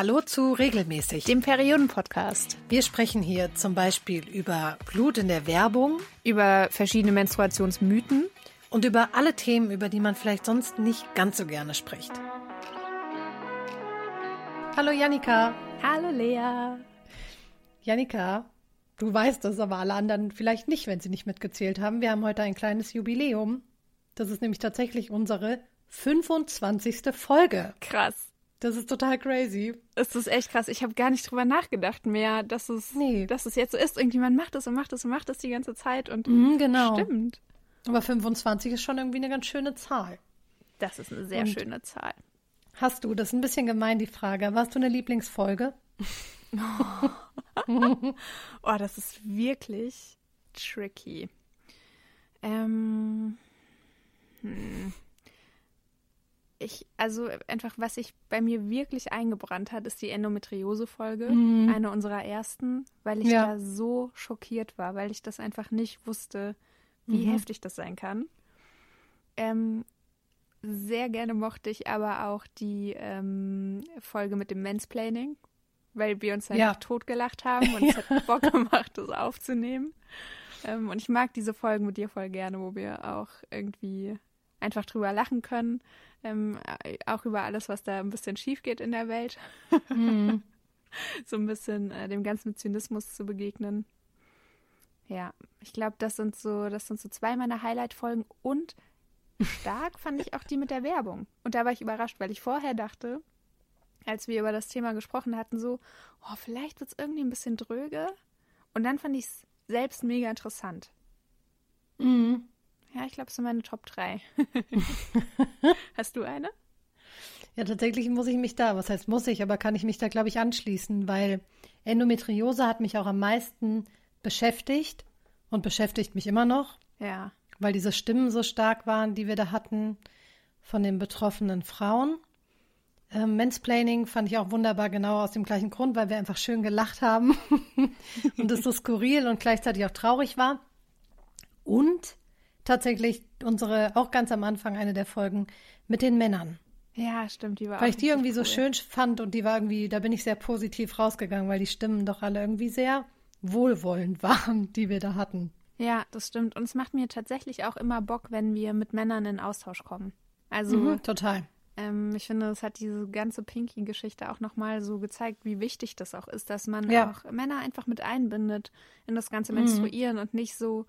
Hallo zu Regelmäßig, dem Perioden-Podcast. Wir sprechen hier zum Beispiel über Blut in der Werbung, über verschiedene Menstruationsmythen und über alle Themen, über die man vielleicht sonst nicht ganz so gerne spricht. Hallo Janika. Hallo Lea. Janika, du weißt es, aber alle anderen vielleicht nicht, wenn sie nicht mitgezählt haben. Wir haben heute ein kleines Jubiläum. Das ist nämlich tatsächlich unsere 25. Folge. Krass. Das ist total crazy. Es ist echt krass. Ich habe gar nicht drüber nachgedacht mehr, dass es, nee. dass es jetzt so ist. Irgendjemand macht es und macht es und macht es die ganze Zeit. Und mhm, genau. Stimmt. Aber 25 ist schon irgendwie eine ganz schöne Zahl. Das ist eine sehr und schöne Zahl. Hast du, das ist ein bisschen gemein, die Frage. Warst du eine Lieblingsfolge? oh, das ist wirklich tricky. Ähm. Hm ich, also einfach, was sich bei mir wirklich eingebrannt hat, ist die Endometriose-Folge, mhm. eine unserer ersten, weil ich ja. da so schockiert war, weil ich das einfach nicht wusste, wie mhm. heftig das sein kann. Ähm, sehr gerne mochte ich aber auch die ähm, Folge mit dem Mansplaining, weil wir uns einfach ja. totgelacht haben und es hat Bock gemacht, das aufzunehmen. Ähm, und ich mag diese Folgen mit dir voll gerne, wo wir auch irgendwie einfach drüber lachen können ähm, auch über alles, was da ein bisschen schief geht in der Welt. Mhm. so ein bisschen äh, dem ganzen Zynismus zu begegnen. Ja, ich glaube, das sind so, das sind so zwei meiner Highlight-Folgen und stark fand ich auch die mit der Werbung. Und da war ich überrascht, weil ich vorher dachte, als wir über das Thema gesprochen hatten, so, oh, vielleicht wird es irgendwie ein bisschen dröge. Und dann fand ich es selbst mega interessant. Mhm. Ja, ich glaube, es sind meine Top 3. Hast du eine? Ja, tatsächlich muss ich mich da, was heißt muss ich, aber kann ich mich da, glaube ich, anschließen, weil Endometriose hat mich auch am meisten beschäftigt und beschäftigt mich immer noch. Ja. Weil diese Stimmen so stark waren, die wir da hatten von den betroffenen Frauen. Ähm, Mansplaining fand ich auch wunderbar, genau aus dem gleichen Grund, weil wir einfach schön gelacht haben und es so skurril und gleichzeitig auch traurig war. Und tatsächlich unsere, auch ganz am Anfang eine der Folgen mit den Männern. Ja, stimmt, die war Weil ich die irgendwie cool. so schön fand und die war irgendwie, da bin ich sehr positiv rausgegangen, weil die Stimmen doch alle irgendwie sehr wohlwollend waren, die wir da hatten. Ja, das stimmt. Und es macht mir tatsächlich auch immer Bock, wenn wir mit Männern in Austausch kommen. Also mhm, total. Ähm, ich finde, es hat diese ganze Pinky-Geschichte auch nochmal so gezeigt, wie wichtig das auch ist, dass man ja. auch Männer einfach mit einbindet in das ganze mhm. Menstruieren und nicht so,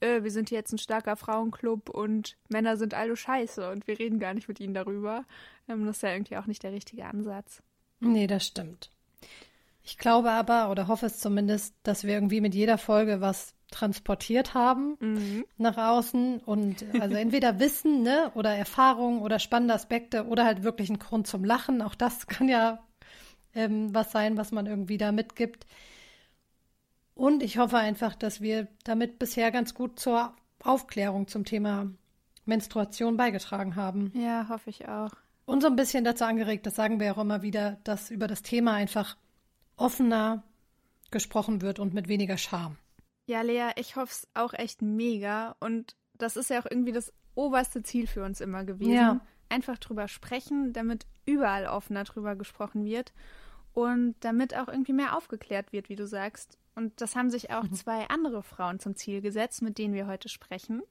äh, wir sind jetzt ein starker Frauenclub und Männer sind alle scheiße und wir reden gar nicht mit ihnen darüber. Ähm, das ist ja irgendwie auch nicht der richtige Ansatz. Nee, das stimmt. Ich glaube aber oder hoffe es zumindest, dass wir irgendwie mit jeder Folge was transportiert haben mhm. nach außen und also entweder Wissen, ne, oder Erfahrungen oder spannende Aspekte oder halt wirklich ein Grund zum Lachen. Auch das kann ja ähm, was sein, was man irgendwie da mitgibt. Und ich hoffe einfach, dass wir damit bisher ganz gut zur Aufklärung zum Thema Menstruation beigetragen haben. Ja, hoffe ich auch. Und so ein bisschen dazu angeregt, das sagen wir auch immer wieder, dass über das Thema einfach offener gesprochen wird und mit weniger Scham. Ja, Lea, ich hoffe es auch echt mega. Und das ist ja auch irgendwie das oberste Ziel für uns immer gewesen. Ja. Einfach drüber sprechen, damit überall offener drüber gesprochen wird und damit auch irgendwie mehr aufgeklärt wird, wie du sagst. Und das haben sich auch mhm. zwei andere Frauen zum Ziel gesetzt, mit denen wir heute sprechen.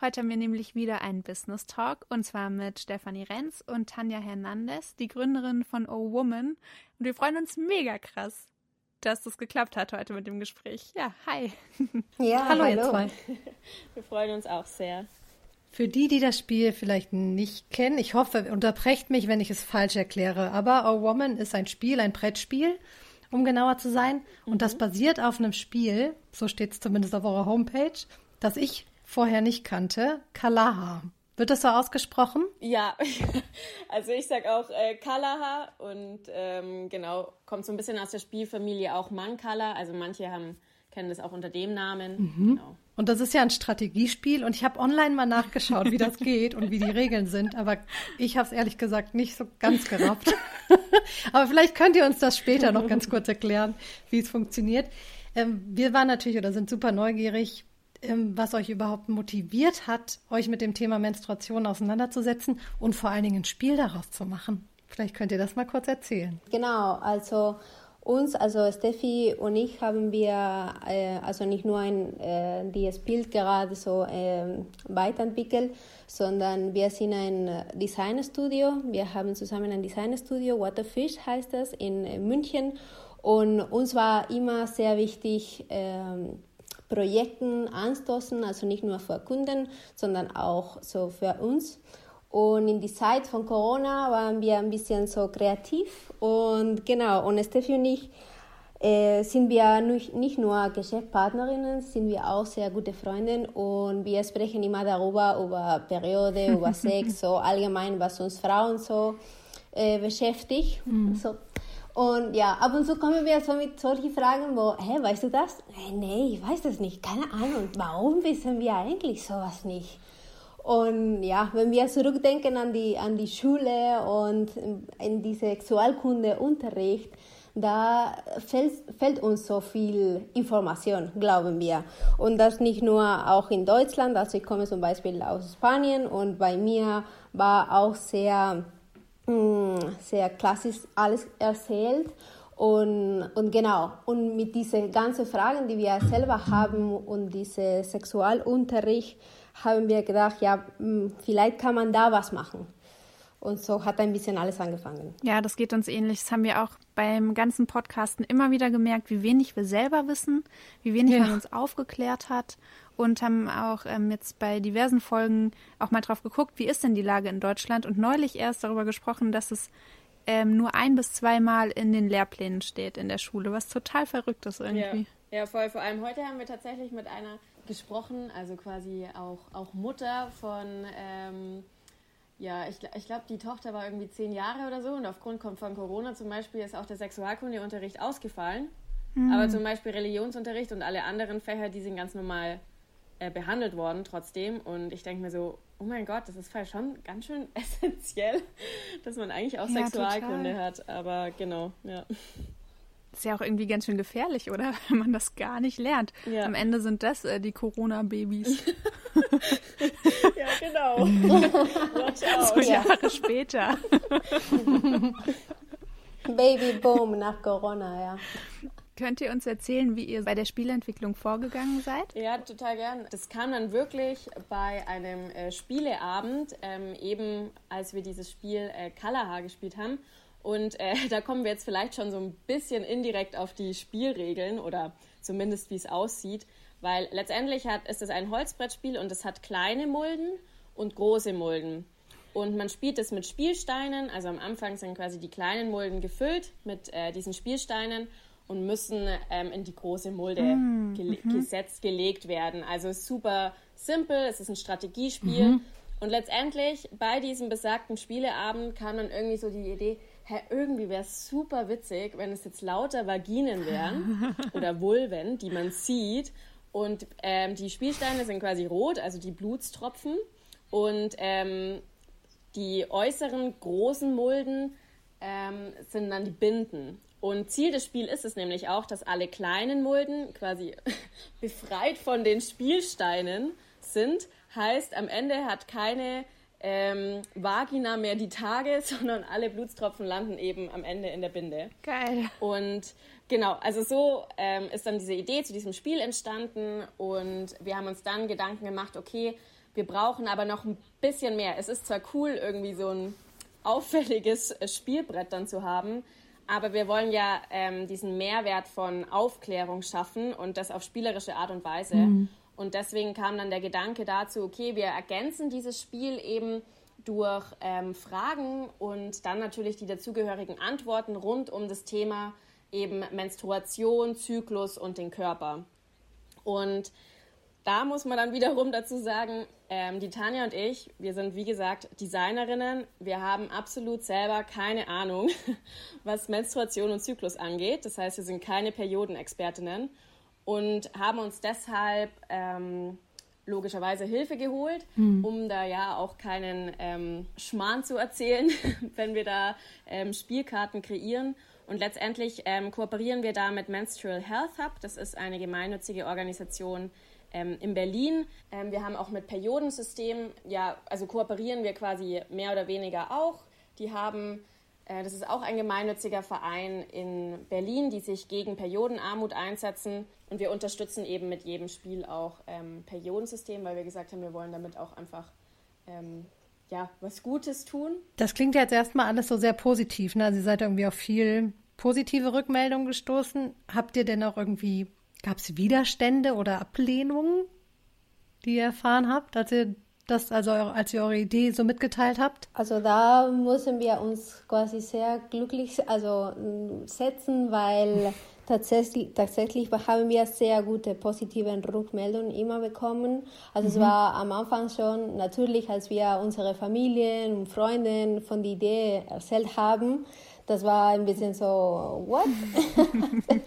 Heute haben wir nämlich wieder einen Business Talk und zwar mit Stefanie Renz und Tanja Hernandez, die Gründerin von O Woman. Und wir freuen uns mega krass, dass das geklappt hat heute mit dem Gespräch. Ja, hi. Ja, hallo, hallo. ihr zwei. Wir freuen uns auch sehr. Für die, die das Spiel vielleicht nicht kennen, ich hoffe, unterbrecht mich, wenn ich es falsch erkläre, aber O Woman ist ein Spiel, ein Brettspiel um genauer zu sein. Und mhm. das basiert auf einem Spiel, so steht es zumindest auf eurer Homepage, das ich vorher nicht kannte, Kalaha. Wird das so ausgesprochen? Ja, also ich sag auch äh, Kalaha und ähm, genau, kommt so ein bisschen aus der Spielfamilie auch Mankala. Also manche haben kennen das auch unter dem Namen. Mhm. Genau. Und das ist ja ein Strategiespiel und ich habe online mal nachgeschaut, wie das geht und wie die Regeln sind, aber ich habe es ehrlich gesagt nicht so ganz gerafft. aber vielleicht könnt ihr uns das später noch ganz kurz erklären, wie es funktioniert. Ähm, wir waren natürlich oder sind super neugierig, ähm, was euch überhaupt motiviert hat, euch mit dem Thema Menstruation auseinanderzusetzen und vor allen Dingen ein Spiel daraus zu machen. Vielleicht könnt ihr das mal kurz erzählen. Genau, also uns, also Steffi und ich haben wir äh, also nicht nur ein, äh, das Bild gerade so äh, weiterentwickelt, sondern wir sind ein Designstudio. Wir haben zusammen ein Designstudio, Waterfish heißt das, in München. Und uns war immer sehr wichtig, ähm, Projekten anstoßen, also nicht nur für Kunden, sondern auch so für uns. Und in die Zeit von Corona waren wir ein bisschen so kreativ und genau, und Steffi und ich äh, sind wir nicht nur Geschäftspartnerinnen, sind wir auch sehr gute Freundinnen und wir sprechen immer darüber, über Periode, über Sex, so allgemein, was uns Frauen so äh, beschäftigt. Mhm. So. Und ja, ab und zu kommen wir so mit solchen Fragen, wo, hä, weißt du das? Nee, nee, ich weiß das nicht, keine Ahnung. Warum wissen wir eigentlich sowas nicht? Und ja, wenn wir zurückdenken an die, an die Schule und in diese Sexualkundeunterricht, da fällt, fällt uns so viel Information, glauben wir. Und das nicht nur auch in Deutschland, also ich komme zum Beispiel aus Spanien und bei mir war auch sehr, mm, sehr klassisch alles erzählt. Und, und genau, und mit diesen ganzen Fragen, die wir selber haben und diesem Sexualunterricht, haben wir gedacht, ja, hm, vielleicht kann man da was machen. Und so hat ein bisschen alles angefangen. Ja, das geht uns ähnlich. Das haben wir auch beim ganzen Podcasten immer wieder gemerkt, wie wenig wir selber wissen, wie wenig ja. man uns aufgeklärt hat und haben auch ähm, jetzt bei diversen Folgen auch mal drauf geguckt, wie ist denn die Lage in Deutschland und neulich erst darüber gesprochen, dass es ähm, nur ein bis zweimal in den Lehrplänen steht in der Schule, was total verrückt ist irgendwie. Ja. ja, voll. Vor allem heute haben wir tatsächlich mit einer gesprochen, also quasi auch, auch Mutter von, ähm, ja, ich, ich glaube, die Tochter war irgendwie zehn Jahre oder so und aufgrund von Corona zum Beispiel ist auch der Sexualkundeunterricht ausgefallen. Mhm. Aber zum Beispiel Religionsunterricht und alle anderen Fächer, die sind ganz normal äh, behandelt worden trotzdem. Und ich denke mir so, oh mein Gott, das ist schon ganz schön essentiell, dass man eigentlich auch ja, Sexualkunde total. hat. Aber genau, ja. Ist ja auch irgendwie ganz schön gefährlich, oder? Wenn man das gar nicht lernt. Ja. Am Ende sind das äh, die Corona-Babys. ja, genau. Watch out. So Jahre später. Babyboom nach Corona, ja. Könnt ihr uns erzählen, wie ihr bei der Spielentwicklung vorgegangen seid? Ja, total gern. Das kam dann wirklich bei einem äh, Spieleabend, ähm, eben als wir dieses Spiel äh, Kalaha gespielt haben. Und äh, da kommen wir jetzt vielleicht schon so ein bisschen indirekt auf die Spielregeln oder zumindest wie es aussieht, weil letztendlich hat, ist es ein Holzbrettspiel und es hat kleine Mulden und große Mulden. Und man spielt es mit Spielsteinen, also am Anfang sind quasi die kleinen Mulden gefüllt mit äh, diesen Spielsteinen und müssen ähm, in die große Mulde mm, mhm. gesetzt, gelegt werden. Also super simpel, es ist ein Strategiespiel. Mhm. Und letztendlich bei diesem besagten Spieleabend kam dann irgendwie so die Idee, hä, irgendwie wäre es super witzig, wenn es jetzt lauter Vaginen wären oder Vulven, die man sieht. Und ähm, die Spielsteine sind quasi rot, also die Blutstropfen. Und ähm, die äußeren großen Mulden ähm, sind dann die Binden. Und Ziel des Spiels ist es nämlich auch, dass alle kleinen Mulden quasi befreit von den Spielsteinen sind. Heißt, am Ende hat keine ähm, Vagina mehr die Tage, sondern alle Blutstropfen landen eben am Ende in der Binde. Geil. Und genau, also so ähm, ist dann diese Idee zu diesem Spiel entstanden und wir haben uns dann Gedanken gemacht, okay, wir brauchen aber noch ein bisschen mehr. Es ist zwar cool, irgendwie so ein auffälliges Spielbrett dann zu haben, aber wir wollen ja ähm, diesen Mehrwert von Aufklärung schaffen und das auf spielerische Art und Weise. Mhm. Und deswegen kam dann der Gedanke dazu, okay, wir ergänzen dieses Spiel eben durch ähm, Fragen und dann natürlich die dazugehörigen Antworten rund um das Thema eben Menstruation, Zyklus und den Körper. Und da muss man dann wiederum dazu sagen, ähm, die Tanja und ich, wir sind wie gesagt Designerinnen. Wir haben absolut selber keine Ahnung, was Menstruation und Zyklus angeht. Das heißt, wir sind keine Periodenexpertinnen und haben uns deshalb ähm, logischerweise Hilfe geholt, mhm. um da ja auch keinen ähm, Schmarrn zu erzählen, wenn wir da ähm, Spielkarten kreieren. Und letztendlich ähm, kooperieren wir da mit Menstrual Health Hub. Das ist eine gemeinnützige Organisation ähm, in Berlin. Ähm, wir haben auch mit Periodensystem, ja, also kooperieren wir quasi mehr oder weniger auch. Die haben das ist auch ein gemeinnütziger Verein in Berlin, die sich gegen Periodenarmut einsetzen. Und wir unterstützen eben mit jedem Spiel auch ähm, Periodensystem, weil wir gesagt haben, wir wollen damit auch einfach ähm, ja, was Gutes tun. Das klingt jetzt erstmal alles so sehr positiv. Ne? Also seid irgendwie auf viel positive Rückmeldungen gestoßen. Habt ihr denn auch irgendwie, gab es Widerstände oder Ablehnungen, die ihr erfahren habt, als ihr das, also als ihr eure Idee so mitgeteilt habt? Also da müssen wir uns quasi sehr glücklich also setzen, weil tatsächlich, tatsächlich haben wir sehr gute positive Rückmeldungen immer bekommen. Also mhm. es war am Anfang schon natürlich, als wir unsere Familien und Freunden von der Idee erzählt haben, das war ein bisschen so, what?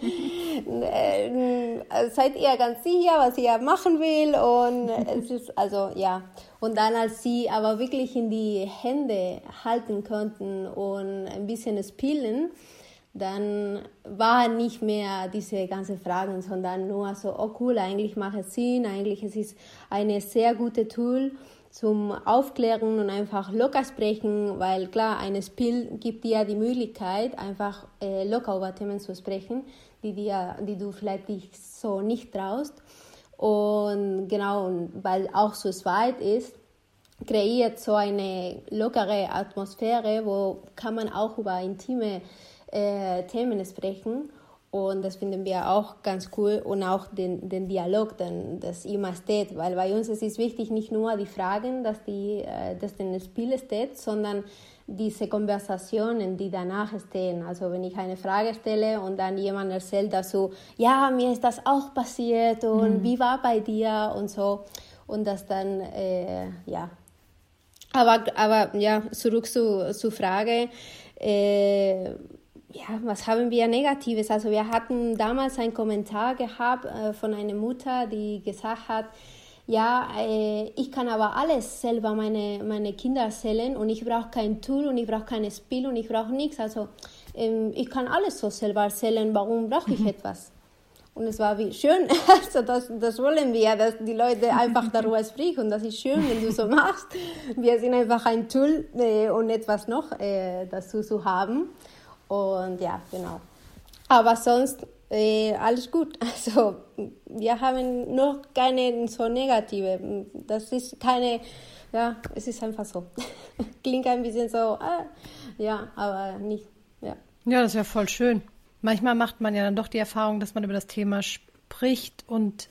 Äh, seid ihr ganz sicher, was ihr machen will? Und es ist, also, ja. Und dann, als sie aber wirklich in die Hände halten konnten und ein bisschen spielen, dann war nicht mehr diese ganzen Fragen, sondern nur so, oh cool, eigentlich macht es Sinn, eigentlich es ist eine sehr gute Tool zum Aufklären und einfach locker sprechen, weil klar, ein Spiel gibt dir die Möglichkeit, einfach äh, locker über Themen zu sprechen, die, dir, die du vielleicht dich so nicht traust. Und genau, weil auch so zweit ist, kreiert so eine lockere Atmosphäre, wo kann man auch über intime äh, Themen sprechen. Und das finden wir auch ganz cool und auch den, den Dialog, den, das immer steht, weil bei uns es ist wichtig nicht nur die Fragen, dass, die, äh, dass den Spiel steht, sondern diese Konversationen, die danach stehen. Also wenn ich eine Frage stelle und dann jemand erzählt dazu, ja, mir ist das auch passiert und mhm. wie war bei dir und so. Und das dann, äh, ja. Aber, aber ja, zurück zu, zur Frage. Äh, ja, was haben wir Negatives? Also wir hatten damals einen Kommentar gehabt äh, von einer Mutter, die gesagt hat, ja, äh, ich kann aber alles selber meine, meine Kinder erzählen und ich brauche kein Tool und ich brauche kein Spiel und ich brauche nichts. Also ähm, ich kann alles so selber erzählen, warum brauche ich mhm. etwas? Und es war wie schön, also das, das wollen wir, dass die Leute einfach darüber sprechen und das ist schön, wenn du so machst. Wir sind einfach ein Tool äh, und etwas noch äh, dazu zu haben. Und ja, genau. Aber sonst äh, alles gut. Also wir haben noch keine so negative. Das ist keine, ja, es ist einfach so. Klingt ein bisschen so, ah, ja, aber nicht, ja. Ja, das ist ja voll schön. Manchmal macht man ja dann doch die Erfahrung, dass man über das Thema spricht und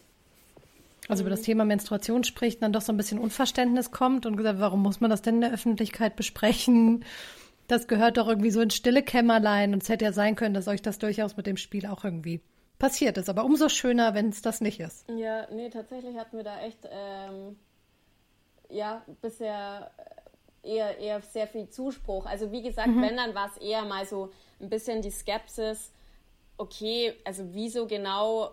also über das mhm. Thema Menstruation spricht, dann doch so ein bisschen Unverständnis kommt und gesagt, warum muss man das denn in der Öffentlichkeit besprechen? Das gehört doch irgendwie so ins stille Kämmerlein und es hätte ja sein können, dass euch das durchaus mit dem Spiel auch irgendwie passiert ist. Aber umso schöner, wenn es das nicht ist. Ja, nee, tatsächlich hatten wir da echt, ähm, ja, bisher eher, eher sehr viel Zuspruch. Also wie gesagt, mhm. wenn, dann war es eher mal so ein bisschen die Skepsis, okay, also wieso genau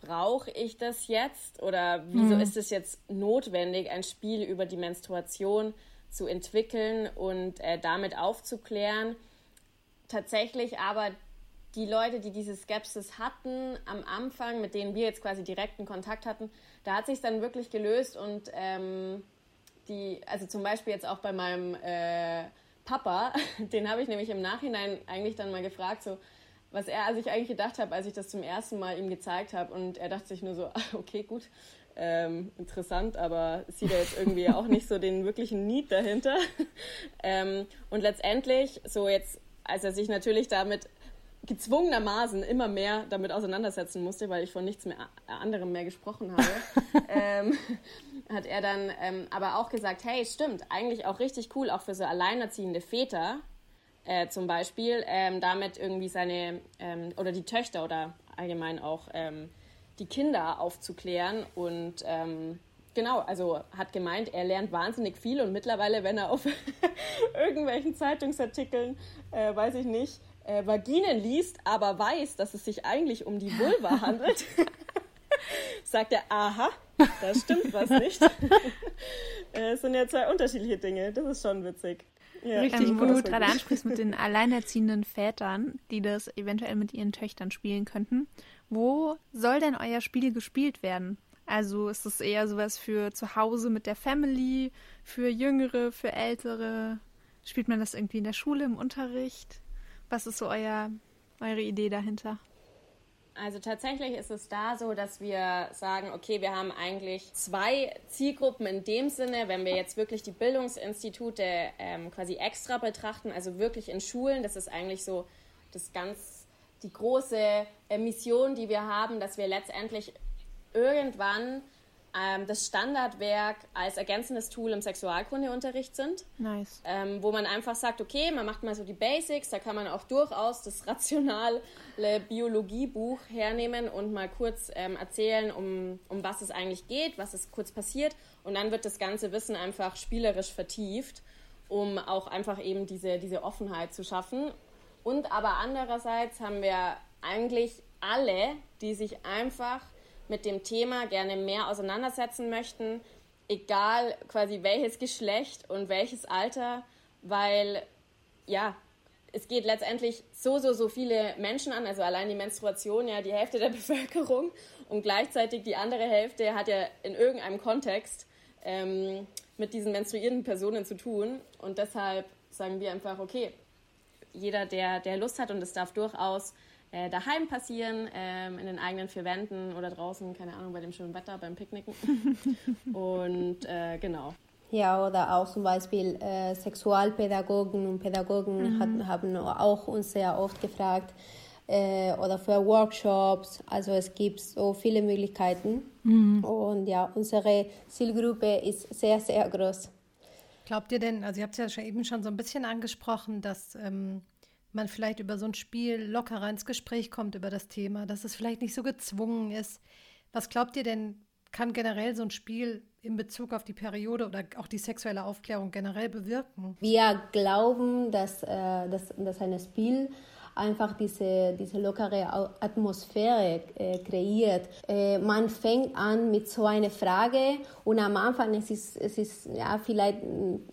brauche ich das jetzt oder wieso mhm. ist es jetzt notwendig, ein Spiel über die Menstruation zu entwickeln und äh, damit aufzuklären. Tatsächlich aber die Leute, die diese Skepsis hatten am Anfang, mit denen wir jetzt quasi direkten Kontakt hatten, da hat sich dann wirklich gelöst und ähm, die, also zum Beispiel jetzt auch bei meinem äh, Papa, den habe ich nämlich im Nachhinein eigentlich dann mal gefragt, so was er sich eigentlich gedacht hat, als ich das zum ersten Mal ihm gezeigt habe und er dachte sich nur so, okay, gut, ähm, interessant, aber sieht er jetzt irgendwie auch nicht so den wirklichen Need dahinter. ähm, und letztendlich, so jetzt, als er sich natürlich damit gezwungenermaßen immer mehr damit auseinandersetzen musste, weil ich von nichts mehr anderem mehr gesprochen habe, ähm, hat er dann ähm, aber auch gesagt, hey, stimmt, eigentlich auch richtig cool, auch für so alleinerziehende Väter äh, zum Beispiel, ähm, damit irgendwie seine, ähm, oder die Töchter oder allgemein auch ähm, die Kinder aufzuklären und ähm, genau, also hat gemeint, er lernt wahnsinnig viel und mittlerweile, wenn er auf irgendwelchen Zeitungsartikeln, äh, weiß ich nicht, äh, Vaginen liest, aber weiß, dass es sich eigentlich um die Vulva handelt, sagt er, aha, da stimmt was nicht. äh, es sind ja zwei unterschiedliche Dinge, das ist schon witzig. Ja, Richtig ähm. Wo du gerade ansprichst mit den alleinerziehenden Vätern, die das eventuell mit ihren Töchtern spielen könnten. Wo soll denn euer Spiel gespielt werden? Also ist es eher sowas für zu Hause mit der Family, für Jüngere, für Ältere? Spielt man das irgendwie in der Schule, im Unterricht? Was ist so euer, eure Idee dahinter? Also tatsächlich ist es da so, dass wir sagen, okay, wir haben eigentlich zwei Zielgruppen in dem Sinne, wenn wir jetzt wirklich die Bildungsinstitute ähm, quasi extra betrachten, also wirklich in Schulen, das ist eigentlich so das ganz, die große äh, Mission, die wir haben, dass wir letztendlich irgendwann ähm, das Standardwerk als ergänzendes Tool im Sexualkundeunterricht sind. Nice. Ähm, wo man einfach sagt, okay, man macht mal so die Basics, da kann man auch durchaus das rationale Biologiebuch hernehmen und mal kurz ähm, erzählen, um, um was es eigentlich geht, was es kurz passiert. Und dann wird das ganze Wissen einfach spielerisch vertieft, um auch einfach eben diese, diese Offenheit zu schaffen. Und aber andererseits haben wir eigentlich alle, die sich einfach mit dem Thema gerne mehr auseinandersetzen möchten, egal quasi welches Geschlecht und welches Alter, weil ja, es geht letztendlich so, so, so viele Menschen an, also allein die Menstruation, ja, die Hälfte der Bevölkerung und gleichzeitig die andere Hälfte hat ja in irgendeinem Kontext ähm, mit diesen menstruierenden Personen zu tun. Und deshalb sagen wir einfach, okay, jeder, der, der Lust hat und es darf durchaus äh, daheim passieren, ähm, in den eigenen vier Wänden oder draußen, keine Ahnung, bei dem schönen Wetter, beim Picknicken. und äh, genau. Ja, oder auch zum Beispiel äh, Sexualpädagogen und Pädagogen mhm. hat, haben auch uns sehr oft gefragt, äh, oder für Workshops. Also es gibt so viele Möglichkeiten. Mhm. Und ja, unsere Zielgruppe ist sehr, sehr groß. Glaubt ihr denn, also ihr habt es ja eben schon so ein bisschen angesprochen, dass ähm, man vielleicht über so ein Spiel lockerer ins Gespräch kommt über das Thema, dass es vielleicht nicht so gezwungen ist. Was glaubt ihr denn, kann generell so ein Spiel in Bezug auf die Periode oder auch die sexuelle Aufklärung generell bewirken? Wir glauben, dass, äh, dass, dass ein Spiel einfach diese, diese lockere Atmosphäre äh, kreiert. Äh, man fängt an mit so einer Frage und am Anfang es ist es ist ja vielleicht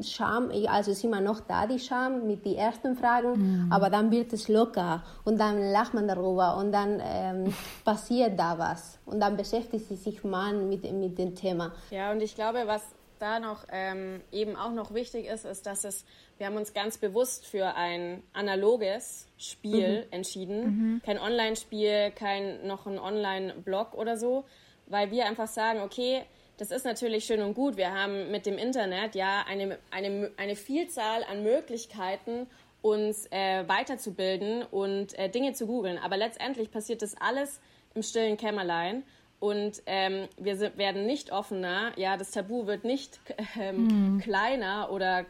Scham, also ist immer noch da die Scham mit den ersten Fragen, mhm. aber dann wird es locker und dann lacht man darüber und dann ähm, passiert da was und dann beschäftigt sich man mit, mit dem Thema. Ja, und ich glaube, was da noch ähm, eben auch noch wichtig ist, ist, dass es wir haben uns ganz bewusst für ein analoges Spiel mhm. entschieden. Mhm. Kein Online-Spiel, kein noch ein Online-Blog oder so, weil wir einfach sagen, okay, das ist natürlich schön und gut. Wir haben mit dem Internet ja eine, eine, eine Vielzahl an Möglichkeiten, uns äh, weiterzubilden und äh, Dinge zu googeln. Aber letztendlich passiert das alles im stillen Kämmerlein. Und ähm, wir sind, werden nicht offener, ja, das Tabu wird nicht ähm, mhm. kleiner oder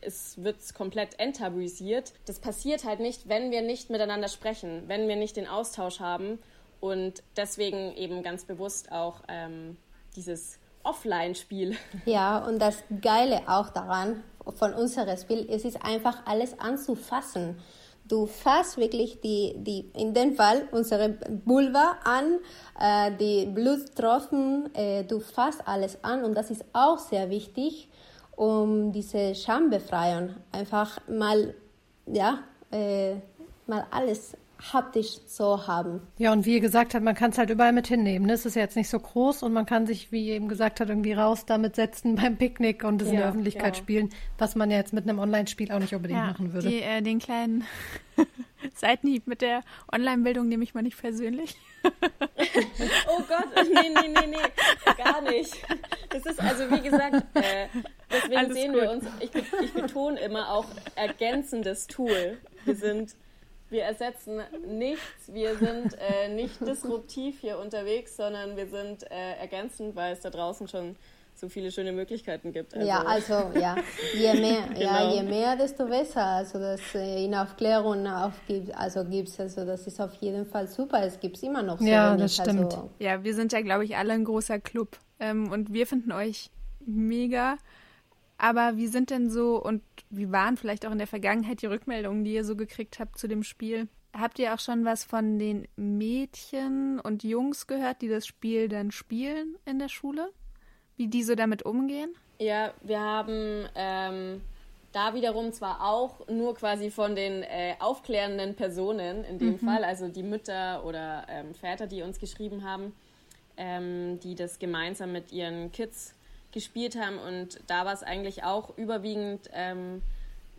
es wird komplett enttabuisiert. Das passiert halt nicht, wenn wir nicht miteinander sprechen, wenn wir nicht den Austausch haben und deswegen eben ganz bewusst auch ähm, dieses Offline-Spiel. Ja, und das Geile auch daran von unserem Spiel, es ist einfach alles anzufassen. Du fasst wirklich die, die, in dem Fall unsere Vulva an, äh, die Blutstropfen, äh, du fasst alles an und das ist auch sehr wichtig, um diese Schambefreiung einfach mal, ja, äh, mal alles haptisch so haben. Ja, und wie ihr gesagt habt, man kann es halt überall mit hinnehmen. Ne? Es ist ja jetzt nicht so groß und man kann sich, wie ihr eben gesagt habt, irgendwie raus damit setzen beim Picknick und es ja, in der Öffentlichkeit ja. spielen, was man ja jetzt mit einem Online-Spiel auch nicht unbedingt ja, machen würde. Die, äh, den kleinen Seitenhieb mit der Online-Bildung nehme ich mal nicht persönlich. oh Gott, nee, nee, nee, nee, gar nicht. Das ist also, wie gesagt, äh, deswegen Alles sehen gut. wir uns, ich, ich betone immer auch ergänzendes Tool. Wir sind wir ersetzen nichts, wir sind äh, nicht disruptiv hier unterwegs, sondern wir sind äh, ergänzend, weil es da draußen schon so viele schöne Möglichkeiten gibt. Also. Ja, also ja, je mehr, genau. ja, je mehr, desto besser. Also das äh, in Aufklärung aufgibt, also gibt's, also das ist auf jeden Fall super. Es gibt immer noch so Ja, wenig, das stimmt. Also. Ja, wir sind ja, glaube ich, alle ein großer Club ähm, und wir finden euch mega. Aber wie sind denn so und wie waren vielleicht auch in der Vergangenheit die Rückmeldungen, die ihr so gekriegt habt zu dem Spiel? Habt ihr auch schon was von den Mädchen und Jungs gehört, die das Spiel dann spielen in der Schule? wie die so damit umgehen? Ja, wir haben ähm, da wiederum zwar auch nur quasi von den äh, aufklärenden Personen in dem mhm. Fall, also die Mütter oder ähm, Väter, die uns geschrieben haben, ähm, die das gemeinsam mit ihren Kids gespielt haben. Und da war es eigentlich auch überwiegend ähm,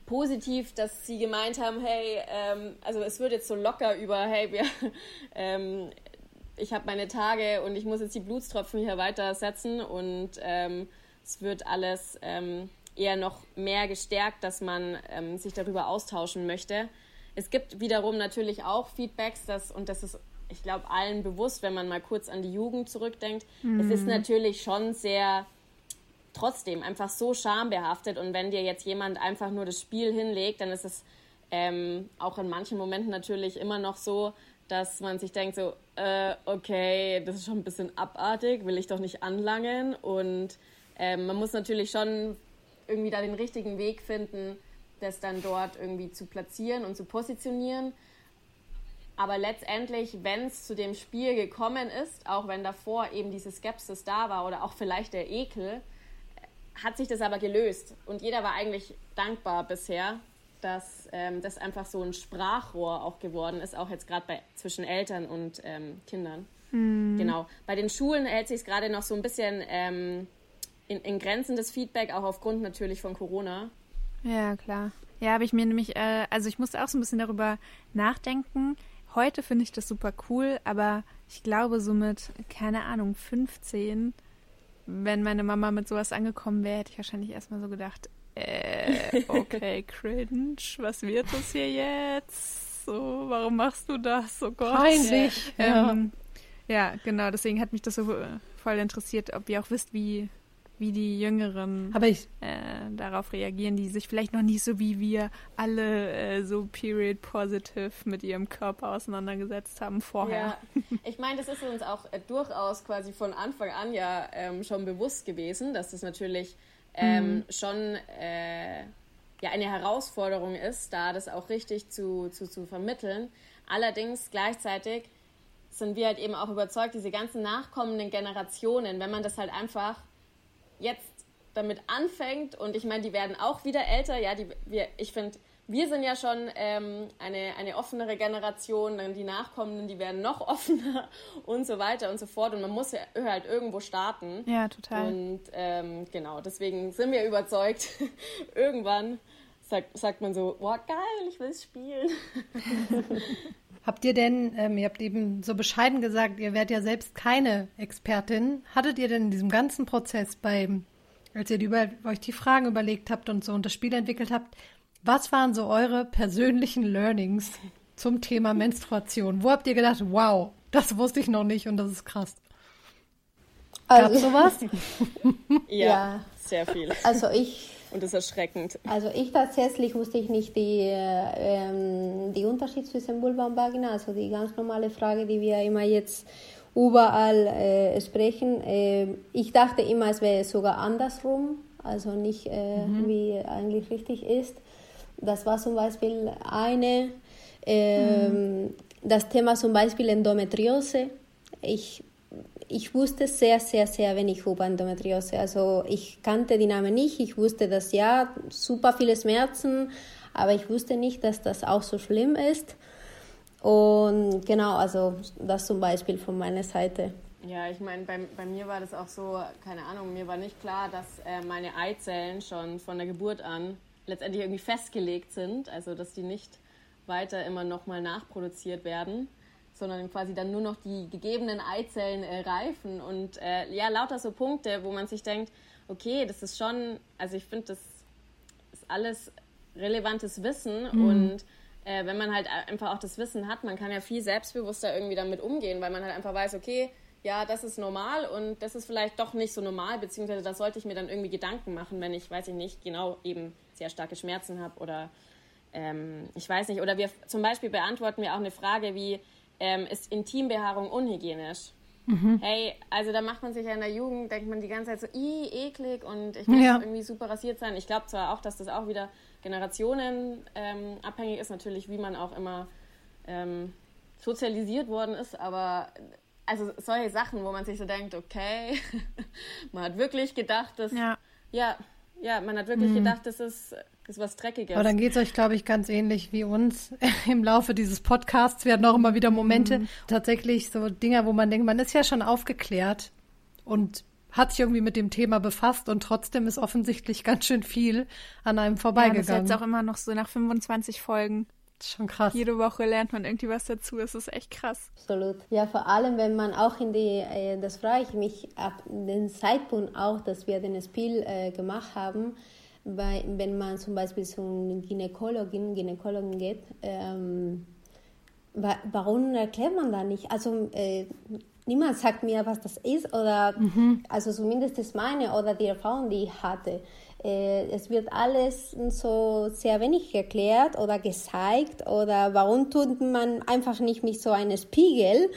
positiv, dass sie gemeint haben, hey, ähm, also es wird jetzt so locker über, hey, wir, ähm, ich habe meine Tage und ich muss jetzt die Blutstropfen hier weitersetzen und ähm, es wird alles ähm, eher noch mehr gestärkt, dass man ähm, sich darüber austauschen möchte. Es gibt wiederum natürlich auch Feedbacks, dass, und das ist, ich glaube, allen bewusst, wenn man mal kurz an die Jugend zurückdenkt. Mhm. Es ist mhm. natürlich schon sehr trotzdem einfach so schambehaftet und wenn dir jetzt jemand einfach nur das Spiel hinlegt, dann ist es ähm, auch in manchen Momenten natürlich immer noch so, dass man sich denkt so, äh, okay, das ist schon ein bisschen abartig, will ich doch nicht anlangen und ähm, man muss natürlich schon irgendwie da den richtigen Weg finden, das dann dort irgendwie zu platzieren und zu positionieren. Aber letztendlich, wenn es zu dem Spiel gekommen ist, auch wenn davor eben diese Skepsis da war oder auch vielleicht der Ekel, hat sich das aber gelöst. Und jeder war eigentlich dankbar bisher, dass ähm, das einfach so ein Sprachrohr auch geworden ist, auch jetzt gerade zwischen Eltern und ähm, Kindern. Mhm. Genau. Bei den Schulen hält sich es gerade noch so ein bisschen ähm, in, in Grenzen des Feedback, auch aufgrund natürlich von Corona. Ja, klar. Ja, habe ich mir nämlich, äh, also ich musste auch so ein bisschen darüber nachdenken. Heute finde ich das super cool, aber ich glaube, so mit, keine Ahnung, 15, wenn meine Mama mit sowas angekommen wäre, hätte ich wahrscheinlich erstmal so gedacht, äh, okay, cringe, was wird das hier jetzt? So, warum machst du das? Oh Gott. Peinlich. Ähm, ja. ja, genau, deswegen hat mich das so äh, voll interessiert, ob ihr auch wisst, wie wie die Jüngeren ich, äh, darauf reagieren, die sich vielleicht noch nicht so wie wir alle äh, so period positive mit ihrem Körper auseinandergesetzt haben vorher. Ja. Ich meine, das ist uns auch äh, durchaus quasi von Anfang an ja ähm, schon bewusst gewesen, dass das natürlich ähm, mhm. schon äh, ja eine Herausforderung ist, da das auch richtig zu, zu, zu vermitteln. Allerdings gleichzeitig sind wir halt eben auch überzeugt, diese ganzen nachkommenden Generationen, wenn man das halt einfach jetzt damit anfängt und ich meine, die werden auch wieder älter, ja, die, wir, ich finde, wir sind ja schon ähm, eine, eine offenere Generation, dann die Nachkommenden, die werden noch offener und so weiter und so fort. Und man muss ja halt irgendwo starten. Ja, total. Und ähm, genau, deswegen sind wir überzeugt, irgendwann sagt, sagt man so, boah, geil, ich will es spielen. Habt ihr denn, ähm, ihr habt eben so bescheiden gesagt, ihr wärt ja selbst keine Expertin. Hattet ihr denn in diesem ganzen Prozess beim, als ihr die über, euch die Fragen überlegt habt und so und das Spiel entwickelt habt, was waren so eure persönlichen Learnings zum Thema Menstruation? Wo habt ihr gedacht, wow, das wusste ich noch nicht und das ist krass? Also, Gab's sowas? ja, ja, sehr viel. Also ich und das ist erschreckend. Also ich tatsächlich wusste ich nicht die, ähm, die Unterschied zwischen Vulva und Vagina, also die ganz normale Frage, die wir immer jetzt überall äh, sprechen. Äh, ich dachte immer, es wäre sogar andersrum, also nicht äh, mhm. wie eigentlich richtig ist. Das war zum Beispiel eine. Ähm, mhm. Das Thema zum Beispiel Endometriose. Ich ich wusste sehr, sehr, sehr wenig über Endometriose. Also ich kannte die Namen nicht. Ich wusste, dass ja, super viele Schmerzen, aber ich wusste nicht, dass das auch so schlimm ist. Und genau, also das zum Beispiel von meiner Seite. Ja, ich meine, bei, bei mir war das auch so, keine Ahnung, mir war nicht klar, dass äh, meine Eizellen schon von der Geburt an letztendlich irgendwie festgelegt sind, also dass die nicht weiter immer nochmal nachproduziert werden sondern quasi dann nur noch die gegebenen Eizellen äh, reifen. Und äh, ja, lauter so Punkte, wo man sich denkt, okay, das ist schon, also ich finde, das ist alles relevantes Wissen mhm. und äh, wenn man halt einfach auch das Wissen hat, man kann ja viel selbstbewusster irgendwie damit umgehen, weil man halt einfach weiß, okay, ja, das ist normal und das ist vielleicht doch nicht so normal, beziehungsweise da sollte ich mir dann irgendwie Gedanken machen, wenn ich, weiß ich nicht, genau eben sehr starke Schmerzen habe oder ähm, ich weiß nicht, oder wir zum Beispiel beantworten wir auch eine Frage wie, ähm, ist Intimbehaarung unhygienisch. Mhm. Hey, also da macht man sich ja in der Jugend, denkt man die ganze Zeit so, i, eklig und ich muss ja. irgendwie super rasiert sein. Ich glaube zwar auch, dass das auch wieder Generationen ähm, abhängig ist, natürlich, wie man auch immer ähm, sozialisiert worden ist, aber also solche Sachen, wo man sich so denkt, okay, man hat wirklich gedacht, dass, ja, ja, ja man hat wirklich mhm. gedacht, das ist ist was Dreckiges. Aber dann geht es euch, glaube ich, ganz ähnlich wie uns. Im Laufe dieses Podcasts werden auch immer wieder Momente, mhm. tatsächlich so Dinger, wo man denkt, man ist ja schon aufgeklärt und hat sich irgendwie mit dem Thema befasst und trotzdem ist offensichtlich ganz schön viel an einem vorbeigegangen. Ja, das ist jetzt auch immer noch so nach 25 Folgen. Das ist schon krass. Jede Woche lernt man irgendwie was dazu. Es ist echt krass. Absolut. Ja, vor allem, wenn man auch in die, äh, das frage ich mich ab dem Zeitpunkt auch, dass wir den Spiel äh, gemacht haben, bei, wenn man zum Beispiel zum Gynäkologin, Gynäkologen geht, ähm, wa warum erklärt man da nicht? Also äh, niemand sagt mir, was das ist oder mhm. also zumindest ist meine oder die Erfahrung, die ich hatte. Äh, es wird alles so sehr wenig erklärt oder gezeigt oder warum tut man einfach nicht mit so einem Spiegel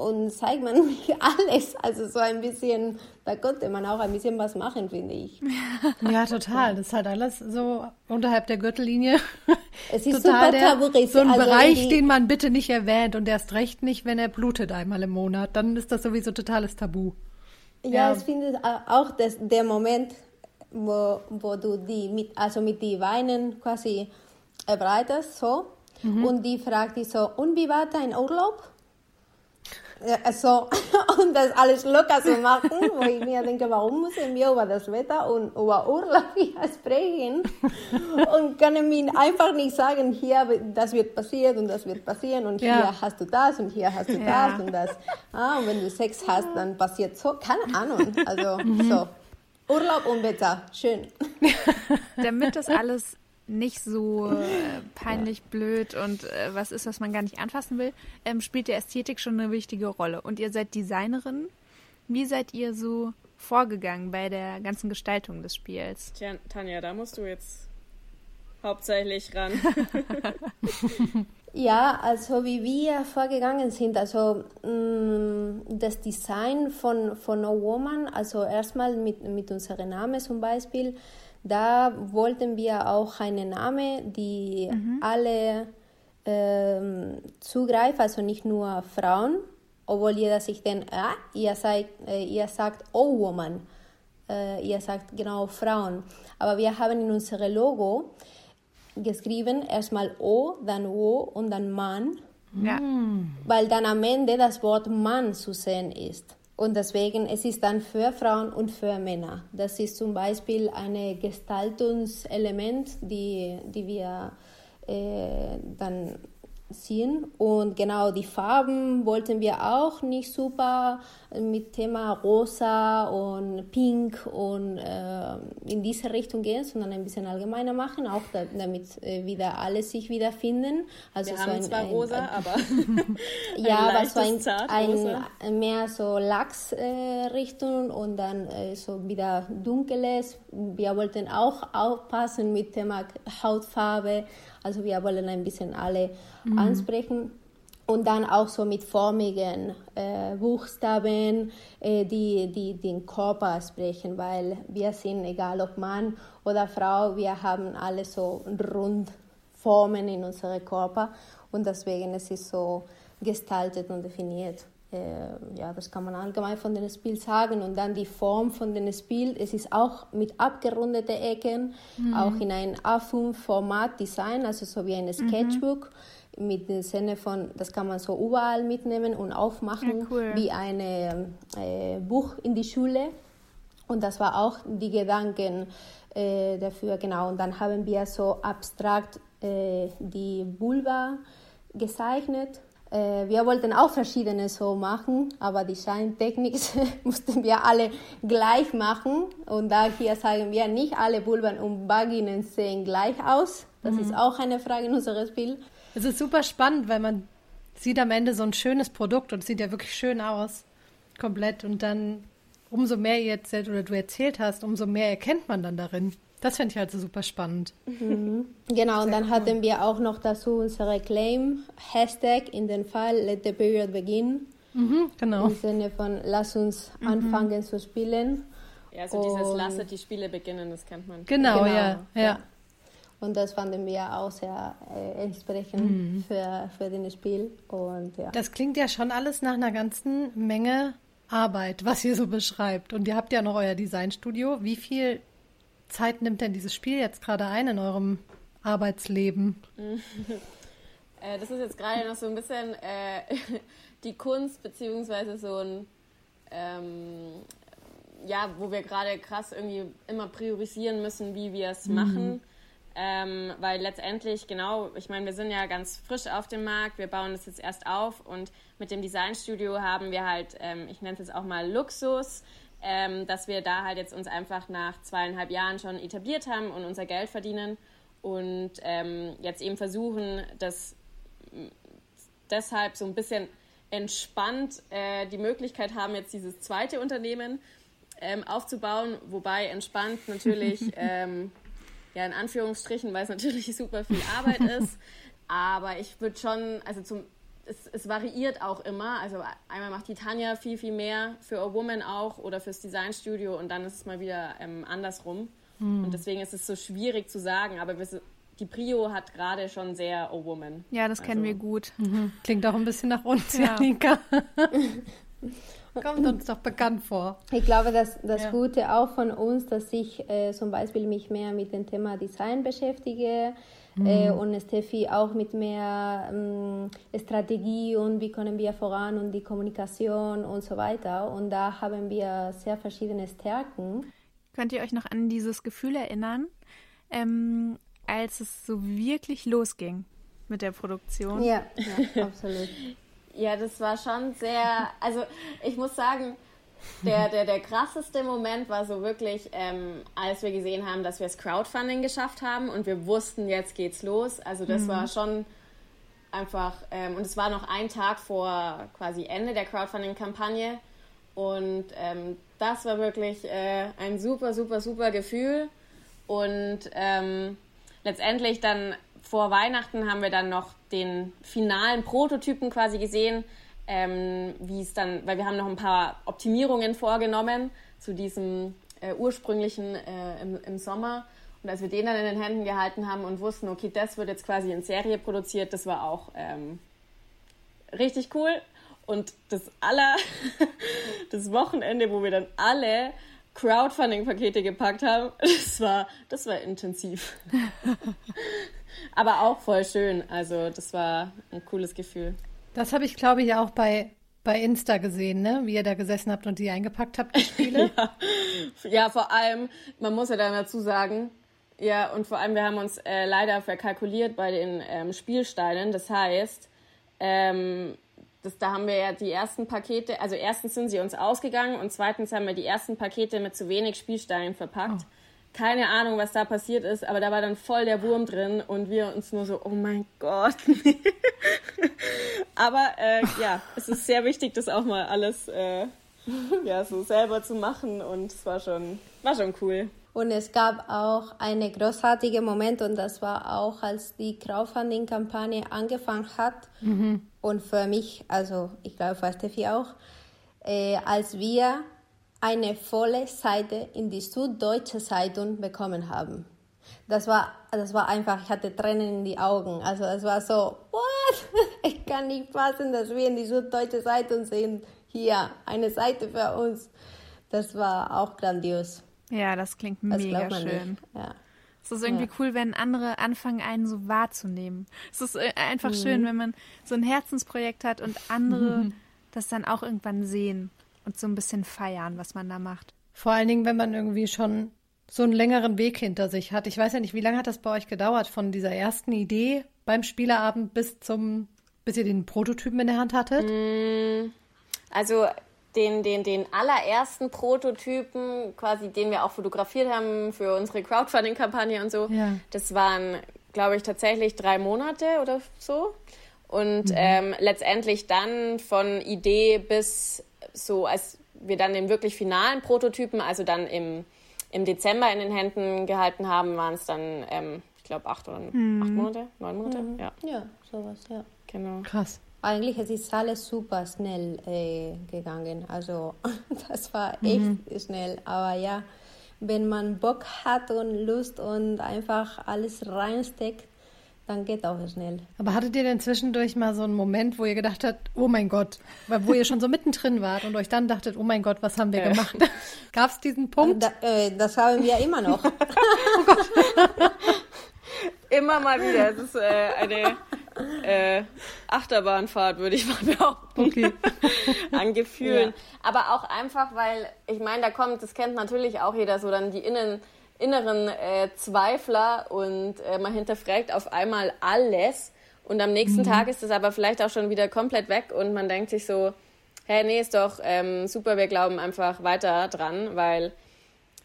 und zeigt man nicht alles. Also so ein bisschen, da konnte man auch ein bisschen was machen, finde ich. Ja, total. Das ist halt alles so unterhalb der Gürtellinie. Es ist total super tabuisiert. So ein also Bereich, den man bitte nicht erwähnt und erst recht nicht, wenn er blutet einmal im Monat. Dann ist das sowieso totales Tabu. Ja, ja. ich finde auch dass der Moment, wo, wo du die mit, also mit die Weinen quasi erweiterst, so. Mhm. Und die fragt dich so, und wie war dein Urlaub? So, und das alles locker zu machen, wo ich mir denke, warum müssen wir über das Wetter und über Urlaub hier sprechen und können mir einfach nicht sagen, hier, das wird passieren und das wird passieren und ja. hier hast du das und hier hast du ja. das und das. Ah, und wenn du Sex hast, dann passiert so, keine Ahnung, also mhm. so. Urlaub und Wetter, schön. Damit das alles nicht so äh, peinlich ja. blöd und äh, was ist, was man gar nicht anfassen will, ähm, spielt die Ästhetik schon eine wichtige Rolle. Und ihr seid Designerin. Wie seid ihr so vorgegangen bei der ganzen Gestaltung des Spiels? Tja, Tanja, da musst du jetzt hauptsächlich ran. ja, also wie wir vorgegangen sind, also mh, mm, das Design von, von No Woman, also erstmal mit, mit unserem Namen zum Beispiel, da wollten wir auch einen Namen, die mhm. alle ähm, zugreifen, also nicht nur Frauen, obwohl jeder sich denkt, ah, ihr, seid, äh, ihr sagt Oh Woman, äh, ihr sagt genau Frauen. Aber wir haben in unserem Logo geschrieben erstmal O, dann O und dann Mann, ja. weil dann am Ende das Wort Mann zu sehen ist. Und deswegen, es ist dann für Frauen und für Männer. Das ist zum Beispiel ein Gestaltungselement, die, die wir äh, dann ziehen. Und genau die Farben wollten wir auch nicht super mit Thema rosa und pink und äh, in diese Richtung gehen, sondern ein bisschen allgemeiner machen, auch da, damit äh, wieder alle sich wiederfinden. Also wir so haben ein, zwar ein, rosa, ein, aber ja, aber so ein, ein, mehr so Lachs-Richtung äh, und dann äh, so wieder dunkles. Wir wollten auch aufpassen mit Thema Hautfarbe. Also wir wollen ein bisschen alle mhm. ansprechen und dann auch so mit formigen äh, Buchstaben, äh, die, die den Körper sprechen, weil wir sind, egal ob Mann oder Frau, wir haben alle so Rundformen in unserem Körper und deswegen ist es so gestaltet und definiert. Äh, ja, das kann man allgemein von dem Spiel sagen. Und dann die Form von dem Spiel, es ist auch mit abgerundeten Ecken, mhm. auch in ein A5-Format Design, also so wie ein mhm. Sketchbook. Mhm mit dem Sinne von, das kann man so überall mitnehmen und aufmachen, ja, cool. wie ein äh, Buch in die Schule. Und das war auch die Gedanken äh, dafür, genau. Und dann haben wir so abstrakt äh, die Vulva gezeichnet. Äh, wir wollten auch verschiedene so machen, aber die Scheintechnik mussten wir alle gleich machen. Und da hier sagen wir, nicht alle Vulven und Vaginen sehen gleich aus. Das mhm. ist auch eine Frage in unserem Spiel. Es ist super spannend, weil man sieht am Ende so ein schönes Produkt und es sieht ja wirklich schön aus. Komplett. Und dann, umso mehr ihr erzählt oder du erzählt hast, umso mehr erkennt man dann darin. Das finde ich halt so super spannend. Mhm. Genau, und dann cool. hatten wir auch noch dazu unsere Claim, Hashtag in dem Fall Let the Period Begin. Mhm, genau. Im Sinne von Lass uns mhm. anfangen zu spielen. Ja, also und dieses Lasset die Spiele beginnen, das kennt man. Genau, genau ja, ja. ja. Und das fanden wir auch sehr äh, entsprechend mhm. für, für das Spiel. Und, ja. Das klingt ja schon alles nach einer ganzen Menge Arbeit, was ihr so beschreibt. Und ihr habt ja noch euer Designstudio. Wie viel Zeit nimmt denn dieses Spiel jetzt gerade ein in eurem Arbeitsleben? äh, das ist jetzt gerade noch so ein bisschen äh, die Kunst, beziehungsweise so ein ähm, ja, wo wir gerade krass irgendwie immer priorisieren müssen, wie wir es mhm. machen. Ähm, weil letztendlich, genau, ich meine, wir sind ja ganz frisch auf dem Markt, wir bauen das jetzt erst auf und mit dem Designstudio haben wir halt, ähm, ich nenne es jetzt auch mal Luxus, ähm, dass wir da halt jetzt uns einfach nach zweieinhalb Jahren schon etabliert haben und unser Geld verdienen und ähm, jetzt eben versuchen, das deshalb so ein bisschen entspannt äh, die Möglichkeit haben, jetzt dieses zweite Unternehmen ähm, aufzubauen, wobei entspannt natürlich, ähm, ja in Anführungsstrichen, weil es natürlich super viel Arbeit ist, aber ich würde schon, also zum, es, es, variiert auch immer, also einmal macht die Tanja viel, viel mehr für A Woman auch oder fürs Designstudio und dann ist es mal wieder ähm, andersrum. Mhm. Und deswegen ist es so schwierig zu sagen, aber wir, die Prio hat gerade schon sehr A Woman. Ja, das kennen wir also gut. Mhm. Klingt auch ein bisschen nach uns, ja. Janika. Kommt uns doch bekannt vor. Ich glaube, dass das ja. Gute auch von uns, dass ich äh, zum Beispiel mich mehr mit dem Thema Design beschäftige mhm. äh, und Steffi auch mit mehr ähm, Strategie und wie können wir voran und die Kommunikation und so weiter. Und da haben wir sehr verschiedene Stärken. Könnt ihr euch noch an dieses Gefühl erinnern, ähm, als es so wirklich losging mit der Produktion? Ja, ja absolut. Ja, das war schon sehr, also ich muss sagen, der, der, der krasseste Moment war so wirklich, ähm, als wir gesehen haben, dass wir das Crowdfunding geschafft haben und wir wussten, jetzt geht's los. Also das mhm. war schon einfach, ähm, und es war noch ein Tag vor quasi Ende der Crowdfunding-Kampagne und ähm, das war wirklich äh, ein super, super, super Gefühl und ähm, letztendlich dann vor Weihnachten haben wir dann noch den finalen Prototypen quasi gesehen, ähm, wie es dann, weil wir haben noch ein paar Optimierungen vorgenommen zu diesem äh, ursprünglichen äh, im, im Sommer. Und als wir den dann in den Händen gehalten haben und wussten, okay, das wird jetzt quasi in Serie produziert, das war auch ähm, richtig cool. Und das aller, das Wochenende, wo wir dann alle Crowdfunding-Pakete gepackt haben, das war, das war intensiv. Aber auch voll schön. Also das war ein cooles Gefühl. Das habe ich, glaube ich, auch bei, bei Insta gesehen, ne? wie ihr da gesessen habt und die eingepackt habt, die Spiele. ja. ja, vor allem, man muss ja dann dazu sagen, ja, und vor allem, wir haben uns äh, leider verkalkuliert bei den ähm, Spielsteinen. Das heißt, ähm, das, da haben wir ja die ersten Pakete, also erstens sind sie uns ausgegangen und zweitens haben wir die ersten Pakete mit zu wenig Spielsteinen verpackt. Oh keine Ahnung, was da passiert ist, aber da war dann voll der Wurm drin und wir uns nur so, oh mein Gott. aber äh, ja, es ist sehr wichtig, das auch mal alles äh, ja, so selber zu machen und es war schon, war schon cool. Und es gab auch einen großartigen Moment und das war auch, als die Crowdfunding-Kampagne angefangen hat. Mhm. Und für mich, also ich glaube für Steffi auch, äh, als wir eine volle Seite in die Süddeutsche Zeitung bekommen haben. Das war, das war einfach, ich hatte Tränen in die Augen. Also es war so, what? Ich kann nicht fassen, dass wir in die Süddeutsche Zeitung sehen. Hier, eine Seite für uns. Das war auch grandios. Ja, das klingt das mega schön. Ja. Es ist irgendwie ja. cool, wenn andere anfangen, einen so wahrzunehmen. Es ist äh, einfach mhm. schön, wenn man so ein Herzensprojekt hat und andere mhm. das dann auch irgendwann sehen und so ein bisschen feiern, was man da macht. Vor allen Dingen, wenn man irgendwie schon so einen längeren Weg hinter sich hat. Ich weiß ja nicht, wie lange hat das bei euch gedauert von dieser ersten Idee beim Spielerabend bis zum, bis ihr den Prototypen in der Hand hattet? Mm, also den, den, den allerersten Prototypen, quasi, den wir auch fotografiert haben für unsere Crowdfunding-Kampagne und so, ja. das waren, glaube ich, tatsächlich drei Monate oder so. Und mhm. ähm, letztendlich dann von Idee bis so, als wir dann den wirklich finalen Prototypen, also dann im, im Dezember in den Händen gehalten haben, waren es dann, ähm, ich glaube, acht oder mhm. acht Monate, neun Monate. Mhm. Ja. ja, sowas, ja. Genau. Krass. Eigentlich es ist alles super schnell äh, gegangen. Also das war echt mhm. schnell. Aber ja, wenn man Bock hat und Lust und einfach alles reinsteckt, dann geht auch schnell. Aber hattet ihr denn zwischendurch mal so einen Moment, wo ihr gedacht habt, oh mein Gott, wo ihr schon so mittendrin wart und euch dann dachtet, oh mein Gott, was haben wir gemacht? Gab es diesen Punkt? Da, äh, das haben wir immer noch. oh Gott. immer mal wieder. Es ist äh, eine, äh, Achterbahnfahrt, würde ich mal behaupten. Okay. An Gefühlen. Ja. Aber auch einfach, weil, ich meine, da kommt, das kennt natürlich auch jeder, so dann die Innen, inneren äh, Zweifler und äh, man hinterfragt auf einmal alles. Und am nächsten mhm. Tag ist es aber vielleicht auch schon wieder komplett weg und man denkt sich so, hey, nee, ist doch ähm, super, wir glauben einfach weiter dran, weil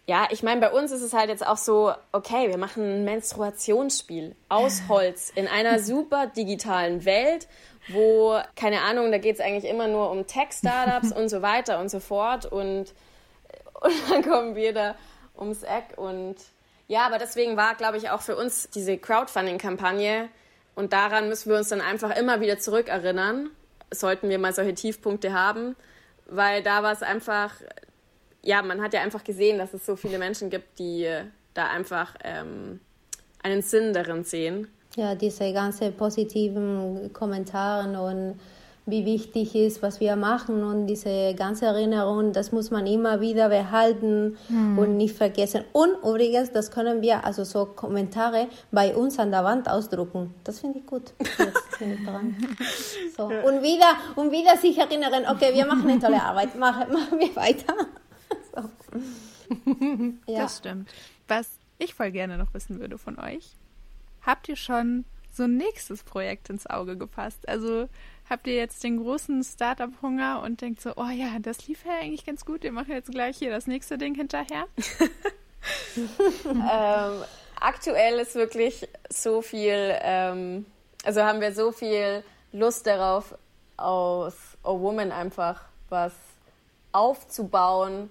ja, ich meine, bei uns ist es halt jetzt auch so, okay, wir machen ein Menstruationsspiel aus Holz in einer super digitalen Welt, wo, keine Ahnung, da geht es eigentlich immer nur um Tech-Startups und so weiter und so fort und, und dann kommen wir da ums Eck und ja, aber deswegen war, glaube ich, auch für uns diese Crowdfunding-Kampagne und daran müssen wir uns dann einfach immer wieder zurückerinnern, sollten wir mal solche Tiefpunkte haben, weil da war es einfach ja, man hat ja einfach gesehen, dass es so viele Menschen gibt, die da einfach ähm, einen Sinn darin sehen. Ja, diese ganzen positiven Kommentare und wie wichtig ist, was wir machen und diese ganze Erinnerung, das muss man immer wieder behalten hm. und nicht vergessen. Und übrigens, das können wir, also so Kommentare bei uns an der Wand ausdrucken. Das finde ich gut. Jetzt bin ich dran. So. Und wieder, und wieder sich erinnern, okay, wir machen eine tolle Arbeit, machen, machen wir weiter. ja. Das stimmt. Was ich voll gerne noch wissen würde von euch, habt ihr schon so ein nächstes Projekt ins Auge gefasst? Also habt ihr jetzt den großen Startup-Hunger und denkt so, oh ja, das lief ja eigentlich ganz gut, wir machen jetzt gleich hier das nächste Ding hinterher? ähm, aktuell ist wirklich so viel, ähm, also haben wir so viel Lust darauf, aus A Woman einfach was aufzubauen,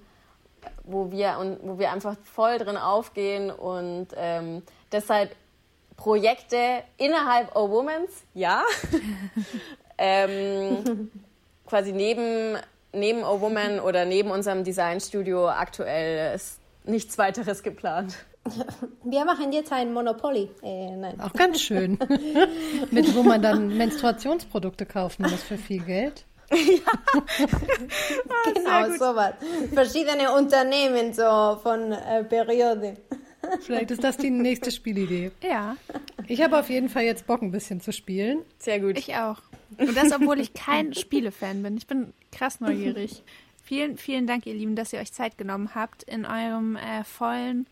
wo wir, und, wo wir einfach voll drin aufgehen und ähm, deshalb Projekte innerhalb O Womans, ja. ähm, quasi neben, neben O Woman oder neben unserem Designstudio aktuell ist nichts weiteres geplant. Wir machen jetzt ein Monopoly. Äh, nein. Auch ganz schön. Mit wo man dann Menstruationsprodukte kaufen muss für viel Geld. Ja. genau, sowas. Verschiedene Unternehmen so von äh, Periode. Vielleicht ist das die nächste Spielidee. Ja. Ich habe auf jeden Fall jetzt Bock, ein bisschen zu spielen. Sehr gut. Ich auch. Und das, obwohl ich kein Spielefan bin. Ich bin krass neugierig. vielen, vielen Dank, ihr Lieben, dass ihr euch Zeit genommen habt in eurem äh, vollen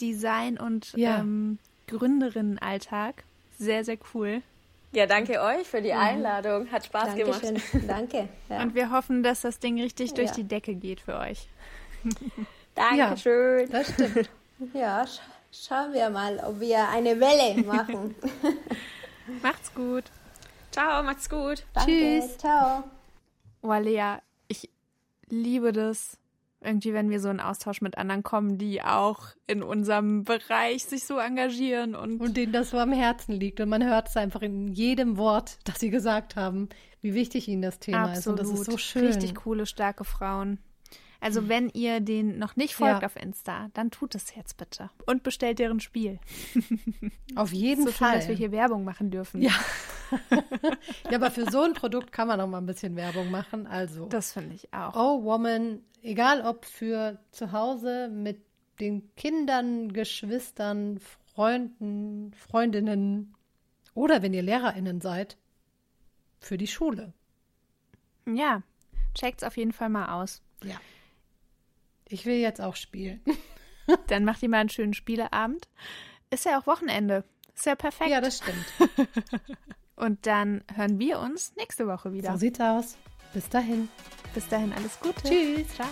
Design- und ja. ähm, Gründerinnenalltag. Sehr, sehr cool. Ja, danke euch für die. Einladung. Hat Spaß Dankeschön. gemacht. Danke. Ja. Und wir hoffen, dass das Ding richtig durch ja. die Decke geht für euch. Dankeschön. Ja, das stimmt. Ja, sch schauen wir mal, ob wir eine Welle machen. macht's gut. Ciao, macht's gut. Danke, Tschüss. Ciao. Oh, Lea, ich liebe das, irgendwie, wenn wir so in Austausch mit anderen kommen, die auch in unserem Bereich sich so engagieren und, und denen das so am Herzen liegt. Und man hört es einfach in jedem Wort, das sie gesagt haben, wie wichtig ihnen das Thema Absolut. ist. Und das ist so schön. Richtig coole, starke Frauen. Also mhm. wenn ihr den noch nicht folgt ja. auf Insta, dann tut es jetzt bitte. Und bestellt deren Spiel. Auf jeden so Fall. Schön, dass wir hier Werbung machen dürfen. Ja. ja, aber für so ein Produkt kann man noch mal ein bisschen Werbung machen. Also. Das finde ich auch. Oh Woman, egal ob für zu Hause mit den Kindern, Geschwistern, Freunden, Freundinnen oder wenn ihr LehrerInnen seid, für die Schule. Ja, checkt's auf jeden Fall mal aus. Ja. Ich will jetzt auch spielen. Dann macht ihr mal einen schönen Spieleabend. Ist ja auch Wochenende. Ist ja perfekt. Ja, das stimmt. Und dann hören wir uns nächste Woche wieder. So sieht's aus. Bis dahin. Bis dahin alles Gute. Tschüss. Ciao.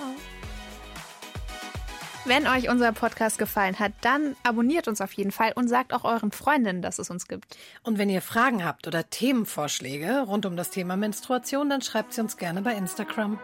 Wenn euch unser Podcast gefallen hat, dann abonniert uns auf jeden Fall und sagt auch euren Freundinnen, dass es uns gibt. Und wenn ihr Fragen habt oder Themenvorschläge rund um das Thema Menstruation, dann schreibt sie uns gerne bei Instagram.